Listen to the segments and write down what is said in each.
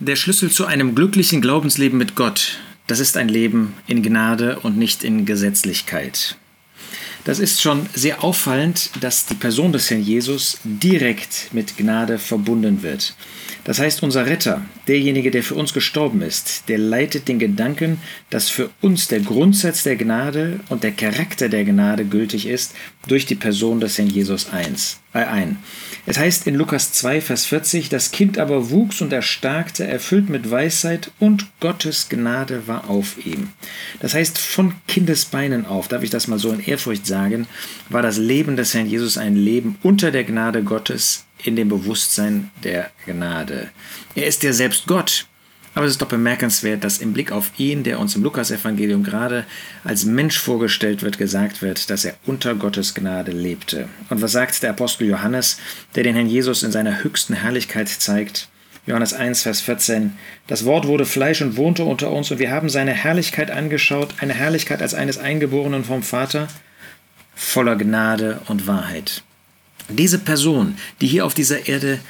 Der Schlüssel zu einem glücklichen Glaubensleben mit Gott, das ist ein Leben in Gnade und nicht in Gesetzlichkeit. Das ist schon sehr auffallend, dass die Person des Herrn Jesus direkt mit Gnade verbunden wird. Das heißt, unser Retter, derjenige, der für uns gestorben ist, der leitet den Gedanken, dass für uns der Grundsatz der Gnade und der Charakter der Gnade gültig ist, durch die Person des Herrn Jesus äh, ein. Es heißt in Lukas 2, Vers 40, das Kind aber wuchs und erstarkte, erfüllt mit Weisheit und Gottes Gnade war auf ihm. Das heißt, von Kindesbeinen auf, darf ich das mal so in Ehrfurcht sagen, war das Leben des Herrn Jesus ein Leben unter der Gnade Gottes, in dem Bewusstsein der Gnade. Er ist ja selbst Gott. Aber es ist doch bemerkenswert, dass im Blick auf ihn, der uns im Lukasevangelium gerade als Mensch vorgestellt wird, gesagt wird, dass er unter Gottes Gnade lebte. Und was sagt der Apostel Johannes, der den Herrn Jesus in seiner höchsten Herrlichkeit zeigt? Johannes 1, Vers 14. Das Wort wurde Fleisch und wohnte unter uns, und wir haben seine Herrlichkeit angeschaut, eine Herrlichkeit als eines Eingeborenen vom Vater, voller Gnade und Wahrheit. Diese Person, die hier auf dieser Erde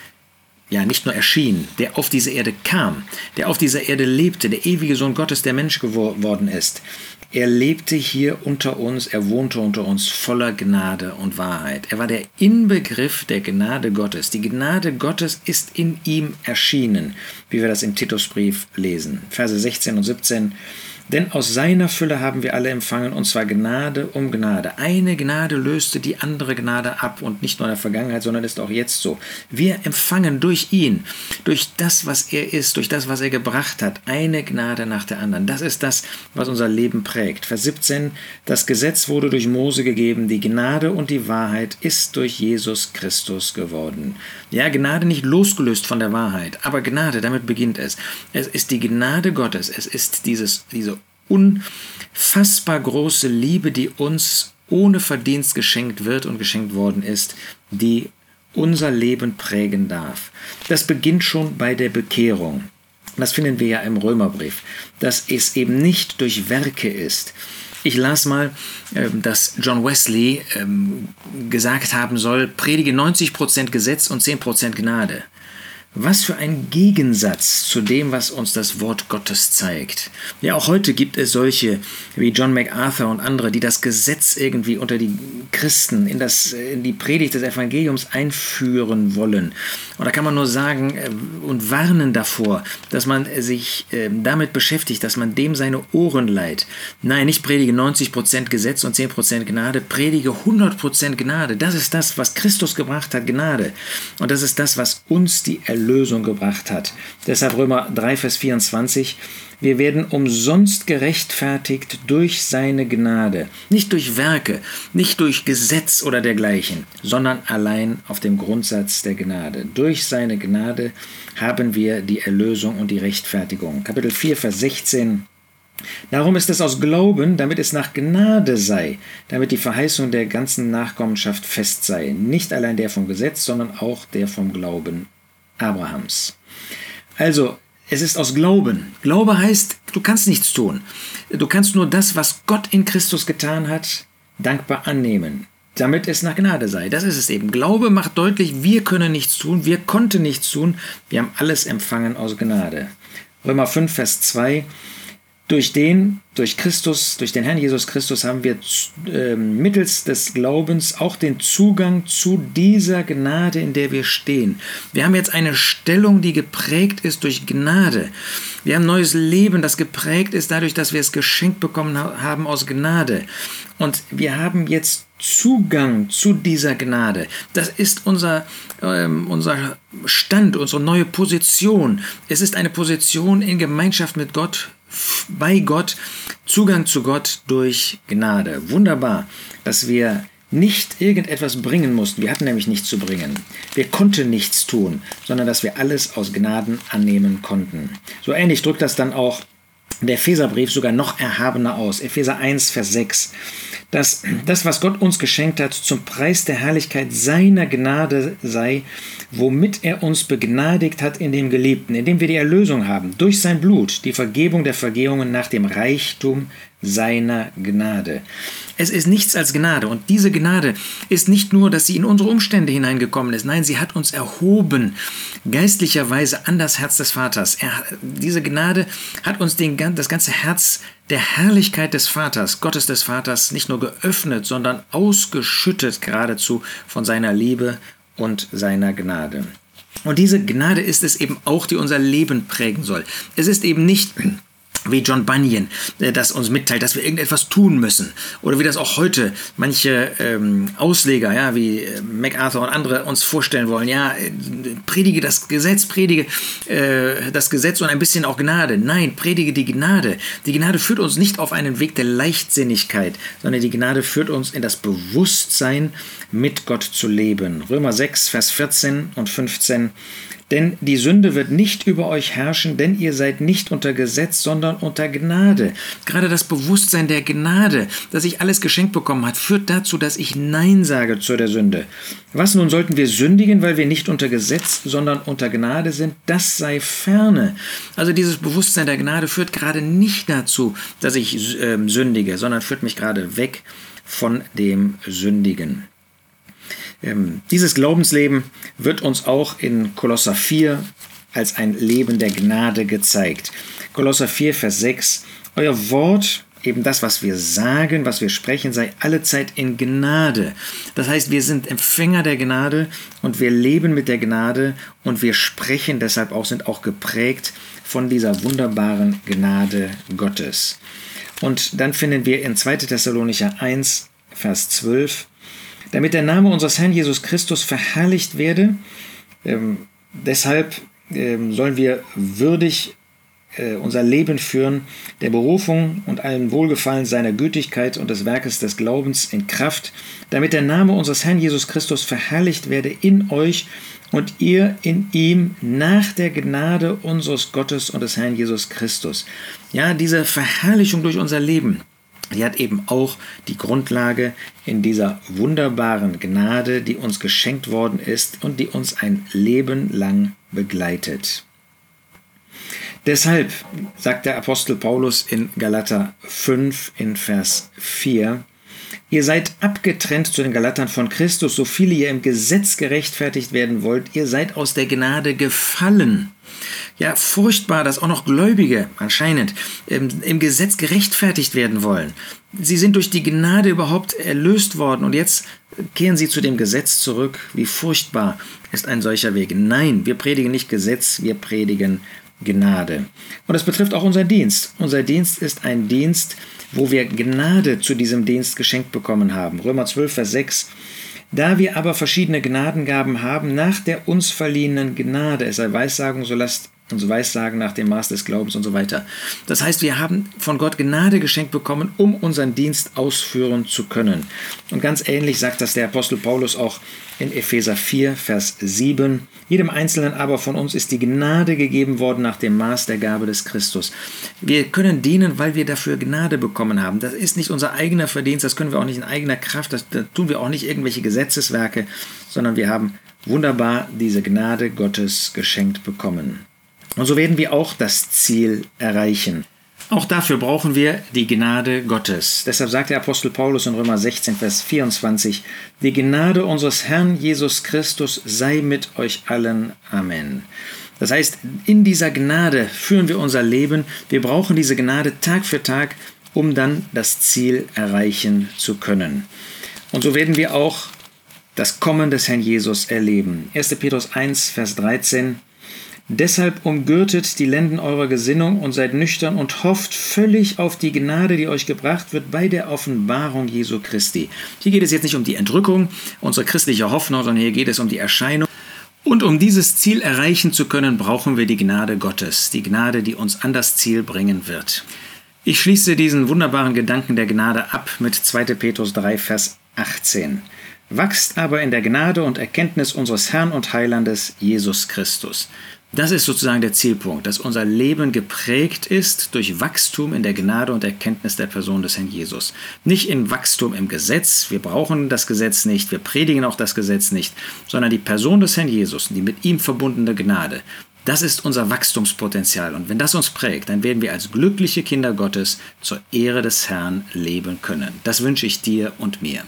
ja nicht nur erschien, der auf diese Erde kam, der auf dieser Erde lebte, der ewige Sohn Gottes, der Mensch geworden ist, er lebte hier unter uns, er wohnte unter uns voller Gnade und Wahrheit. Er war der Inbegriff der Gnade Gottes. Die Gnade Gottes ist in ihm erschienen, wie wir das im Titusbrief lesen. Verse 16 und 17. Denn aus seiner Fülle haben wir alle empfangen, und zwar Gnade um Gnade. Eine Gnade löste die andere Gnade ab, und nicht nur in der Vergangenheit, sondern ist auch jetzt so. Wir empfangen durch ihn, durch das, was er ist, durch das, was er gebracht hat, eine Gnade nach der anderen. Das ist das, was unser Leben prägt. Vers 17, das Gesetz wurde durch Mose gegeben, die Gnade und die Wahrheit ist durch Jesus Christus geworden. Ja, Gnade nicht losgelöst von der Wahrheit, aber Gnade, damit beginnt es. Es ist die Gnade Gottes, es ist dieses, diese unfassbar große Liebe, die uns ohne Verdienst geschenkt wird und geschenkt worden ist, die unser Leben prägen darf. Das beginnt schon bei der Bekehrung. Das finden wir ja im Römerbrief, dass es eben nicht durch Werke ist. Ich las mal, ähm, dass John Wesley ähm, gesagt haben soll, predige 90% Gesetz und 10% Gnade. Was für ein Gegensatz zu dem, was uns das Wort Gottes zeigt. Ja, auch heute gibt es solche wie John MacArthur und andere, die das Gesetz irgendwie unter die Christen in, das, in die Predigt des Evangeliums einführen wollen. Und da kann man nur sagen äh, und warnen davor, dass man sich ähm, damit beschäftigt, dass man dem seine Ohren leiht. Nein, nicht predige 90% Gesetz und 10% Gnade, predige 100% Gnade. Das ist das, was Christus gebracht hat, Gnade. Und das ist das, was uns die Erlösung Erlösung gebracht hat. Deshalb Römer 3, Vers 24. Wir werden umsonst gerechtfertigt durch seine Gnade, nicht durch Werke, nicht durch Gesetz oder dergleichen, sondern allein auf dem Grundsatz der Gnade. Durch seine Gnade haben wir die Erlösung und die Rechtfertigung. Kapitel 4, Vers 16. Darum ist es aus Glauben, damit es nach Gnade sei, damit die Verheißung der ganzen Nachkommenschaft fest sei, nicht allein der vom Gesetz, sondern auch der vom Glauben Abrahams. Also, es ist aus Glauben. Glaube heißt, du kannst nichts tun. Du kannst nur das, was Gott in Christus getan hat, dankbar annehmen, damit es nach Gnade sei. Das ist es eben. Glaube macht deutlich, wir können nichts tun, wir konnten nichts tun, wir haben alles empfangen aus Gnade. Römer 5, Vers 2. Durch den, durch Christus, durch den Herrn Jesus Christus haben wir äh, mittels des Glaubens auch den Zugang zu dieser Gnade, in der wir stehen. Wir haben jetzt eine Stellung, die geprägt ist durch Gnade. Wir haben ein neues Leben, das geprägt ist dadurch, dass wir es geschenkt bekommen haben aus Gnade. Und wir haben jetzt Zugang zu dieser Gnade. Das ist unser, ähm, unser Stand, unsere neue Position. Es ist eine Position in Gemeinschaft mit Gott bei Gott, Zugang zu Gott durch Gnade. Wunderbar, dass wir nicht irgendetwas bringen mussten. Wir hatten nämlich nichts zu bringen. Wir konnten nichts tun, sondern dass wir alles aus Gnaden annehmen konnten. So ähnlich drückt das dann auch der Epheserbrief sogar noch erhabener aus. Epheser 1, Vers 6 dass das, was Gott uns geschenkt hat, zum Preis der Herrlichkeit seiner Gnade sei, womit er uns begnadigt hat in dem Geliebten, indem wir die Erlösung haben, durch sein Blut, die Vergebung der Vergehungen nach dem Reichtum seiner Gnade. Es ist nichts als Gnade. Und diese Gnade ist nicht nur, dass sie in unsere Umstände hineingekommen ist. Nein, sie hat uns erhoben, geistlicherweise an das Herz des Vaters. Er, diese Gnade hat uns den, das ganze Herz der Herrlichkeit des Vaters, Gottes des Vaters, nicht nur geöffnet, sondern ausgeschüttet geradezu von seiner Liebe und seiner Gnade. Und diese Gnade ist es eben auch, die unser Leben prägen soll. Es ist eben nicht wie John Bunyan äh, das uns mitteilt, dass wir irgendetwas tun müssen. Oder wie das auch heute manche ähm, Ausleger, ja, wie äh, MacArthur und andere uns vorstellen wollen. Ja, äh, predige das Gesetz, predige äh, das Gesetz und ein bisschen auch Gnade. Nein, predige die Gnade. Die Gnade führt uns nicht auf einen Weg der Leichtsinnigkeit, sondern die Gnade führt uns in das Bewusstsein, mit Gott zu leben. Römer 6, Vers 14 und 15. Denn die Sünde wird nicht über euch herrschen, denn ihr seid nicht unter Gesetz, sondern unter Gnade. Gerade das Bewusstsein der Gnade, dass ich alles geschenkt bekommen hat, führt dazu, dass ich Nein sage zu der Sünde. Was nun sollten wir sündigen, weil wir nicht unter Gesetz, sondern unter Gnade sind? Das sei ferne. Also dieses Bewusstsein der Gnade führt gerade nicht dazu, dass ich äh, sündige, sondern führt mich gerade weg von dem Sündigen. Ähm, dieses Glaubensleben wird uns auch in Kolosser 4 als ein Leben der Gnade gezeigt. Kolosser 4, Vers 6. Euer Wort, eben das, was wir sagen, was wir sprechen, sei allezeit in Gnade. Das heißt, wir sind Empfänger der Gnade und wir leben mit der Gnade und wir sprechen deshalb auch, sind auch geprägt von dieser wunderbaren Gnade Gottes. Und dann finden wir in 2. Thessalonicher 1, Vers 12, damit der Name unseres Herrn Jesus Christus verherrlicht werde. Ähm, deshalb ähm, sollen wir würdig äh, unser Leben führen, der Berufung und allen Wohlgefallen seiner Gütigkeit und des Werkes des Glaubens in Kraft, damit der Name unseres Herrn Jesus Christus verherrlicht werde in euch und ihr in ihm nach der Gnade unseres Gottes und des Herrn Jesus Christus. Ja, diese Verherrlichung durch unser Leben, die hat eben auch die Grundlage in dieser wunderbaren Gnade, die uns geschenkt worden ist und die uns ein Leben lang begleitet. Deshalb sagt der Apostel Paulus in Galater 5 in Vers 4, Ihr seid abgetrennt zu den Galatern von Christus, so viele ihr im Gesetz gerechtfertigt werden wollt, ihr seid aus der Gnade gefallen. Ja, furchtbar, dass auch noch Gläubige anscheinend im, im Gesetz gerechtfertigt werden wollen. Sie sind durch die Gnade überhaupt erlöst worden und jetzt kehren sie zu dem Gesetz zurück. Wie furchtbar ist ein solcher Weg. Nein, wir predigen nicht Gesetz, wir predigen Gnade. Und das betrifft auch unser Dienst. Unser Dienst ist ein Dienst, wo wir Gnade zu diesem Dienst geschenkt bekommen haben. Römer 12, Vers 6. Da wir aber verschiedene Gnadengaben haben, nach der uns verliehenen Gnade, es sei Weissagung, so lasst uns Weissagen nach dem Maß des Glaubens und so weiter. Das heißt, wir haben von Gott Gnade geschenkt bekommen, um unseren Dienst ausführen zu können. Und ganz ähnlich sagt das der Apostel Paulus auch in Epheser 4, Vers 7. Jedem Einzelnen aber von uns ist die Gnade gegeben worden nach dem Maß der Gabe des Christus. Wir können dienen, weil wir dafür Gnade bekommen haben. Das ist nicht unser eigener Verdienst, das können wir auch nicht in eigener Kraft, das, da tun wir auch nicht irgendwelche Gesetzeswerke, sondern wir haben wunderbar diese Gnade Gottes geschenkt bekommen. Und so werden wir auch das Ziel erreichen. Auch dafür brauchen wir die Gnade Gottes. Deshalb sagt der Apostel Paulus in Römer 16, Vers 24, die Gnade unseres Herrn Jesus Christus sei mit euch allen. Amen. Das heißt, in dieser Gnade führen wir unser Leben. Wir brauchen diese Gnade Tag für Tag, um dann das Ziel erreichen zu können. Und so werden wir auch das Kommen des Herrn Jesus erleben. 1. Petrus 1, Vers 13. Deshalb umgürtet die Lenden eurer Gesinnung und seid nüchtern und hofft völlig auf die Gnade, die euch gebracht wird bei der Offenbarung Jesu Christi. Hier geht es jetzt nicht um die Entrückung, unsere christliche Hoffnung, sondern hier geht es um die Erscheinung. Und um dieses Ziel erreichen zu können, brauchen wir die Gnade Gottes, die Gnade, die uns an das Ziel bringen wird. Ich schließe diesen wunderbaren Gedanken der Gnade ab mit 2. Petrus 3, Vers 18. Wachst aber in der Gnade und Erkenntnis unseres Herrn und Heilandes Jesus Christus. Das ist sozusagen der Zielpunkt, dass unser Leben geprägt ist durch Wachstum in der Gnade und Erkenntnis der Person des Herrn Jesus. Nicht in Wachstum im Gesetz, wir brauchen das Gesetz nicht, wir predigen auch das Gesetz nicht, sondern die Person des Herrn Jesus, die mit ihm verbundene Gnade. Das ist unser Wachstumspotenzial. Und wenn das uns prägt, dann werden wir als glückliche Kinder Gottes zur Ehre des Herrn leben können. Das wünsche ich dir und mir.